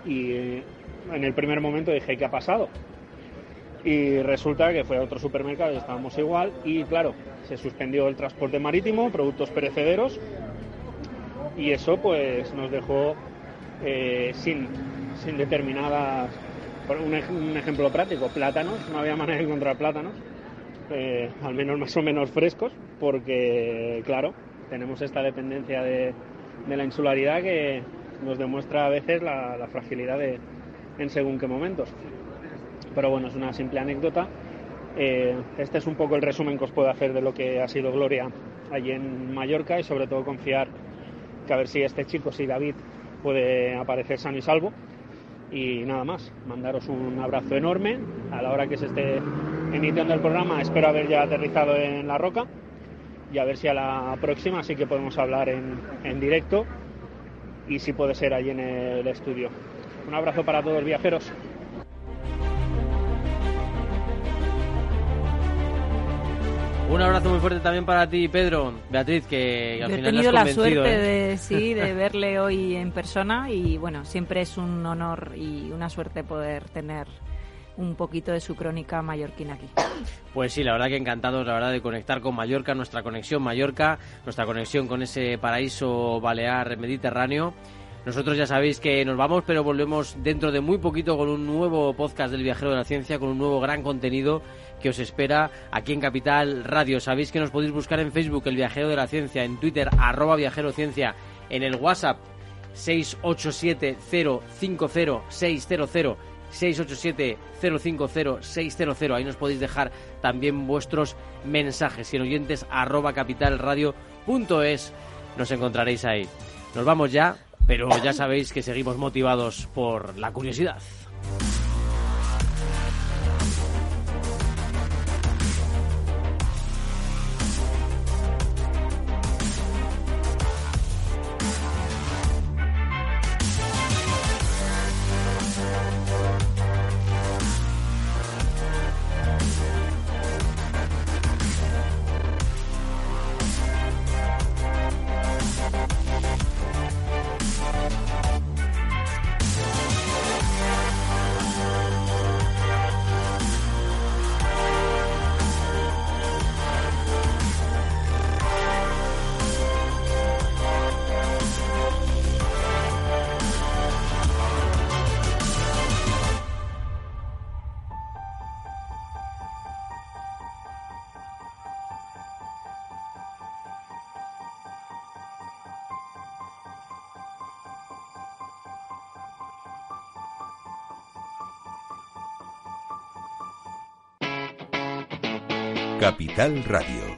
Y en el primer momento dije, ¿qué ha pasado? Y resulta que fue a otro supermercado y estábamos igual y claro, se suspendió el transporte marítimo, productos perecederos y eso pues nos dejó eh, sin, sin determinadas... Un, ejemplo práctico, plátanos, no había manera de encontrar plátanos, eh, al menos más o menos frescos, porque claro, tenemos esta dependencia de, de la insularidad que nos demuestra a veces la, fragilidad de, en según qué momentos. Pero bueno, es una simple anécdota. Eh, este es un poco el resumen que os puedo hacer de lo que ha sido Gloria allí en Mallorca y sobre todo confiar que a ver si este chico, si David, puede aparecer sano y salvo. Y nada más, mandaros un abrazo enorme. A la hora que se esté emitiendo el programa, espero haber ya aterrizado en la roca y a ver si a la próxima sí que podemos hablar en, en directo y si puede ser allí en el estudio. Un abrazo para todos los viajeros. Un abrazo muy fuerte también para ti, Pedro. Beatriz, que al final tenido la suerte ¿eh? de, sí, de verle hoy en persona y bueno, siempre es un honor y una suerte poder tener un poquito de su crónica mallorquina aquí. Pues sí, la verdad que encantados, la verdad, de conectar con Mallorca, nuestra conexión Mallorca, nuestra conexión con ese paraíso balear mediterráneo. Nosotros ya sabéis que nos vamos, pero volvemos dentro de muy poquito con un nuevo podcast del Viajero de la Ciencia, con un nuevo gran contenido que os espera aquí en Capital Radio. Sabéis que nos podéis buscar en Facebook, El Viajero de la Ciencia, en Twitter, arroba Viajero Ciencia, en el WhatsApp 687 050 600 687-050-600. Ahí nos podéis dejar también vuestros mensajes y en oyentes arroba capitalradio.es nos encontraréis ahí. Nos vamos ya, pero ya sabéis que seguimos motivados por la curiosidad. Capital Radio.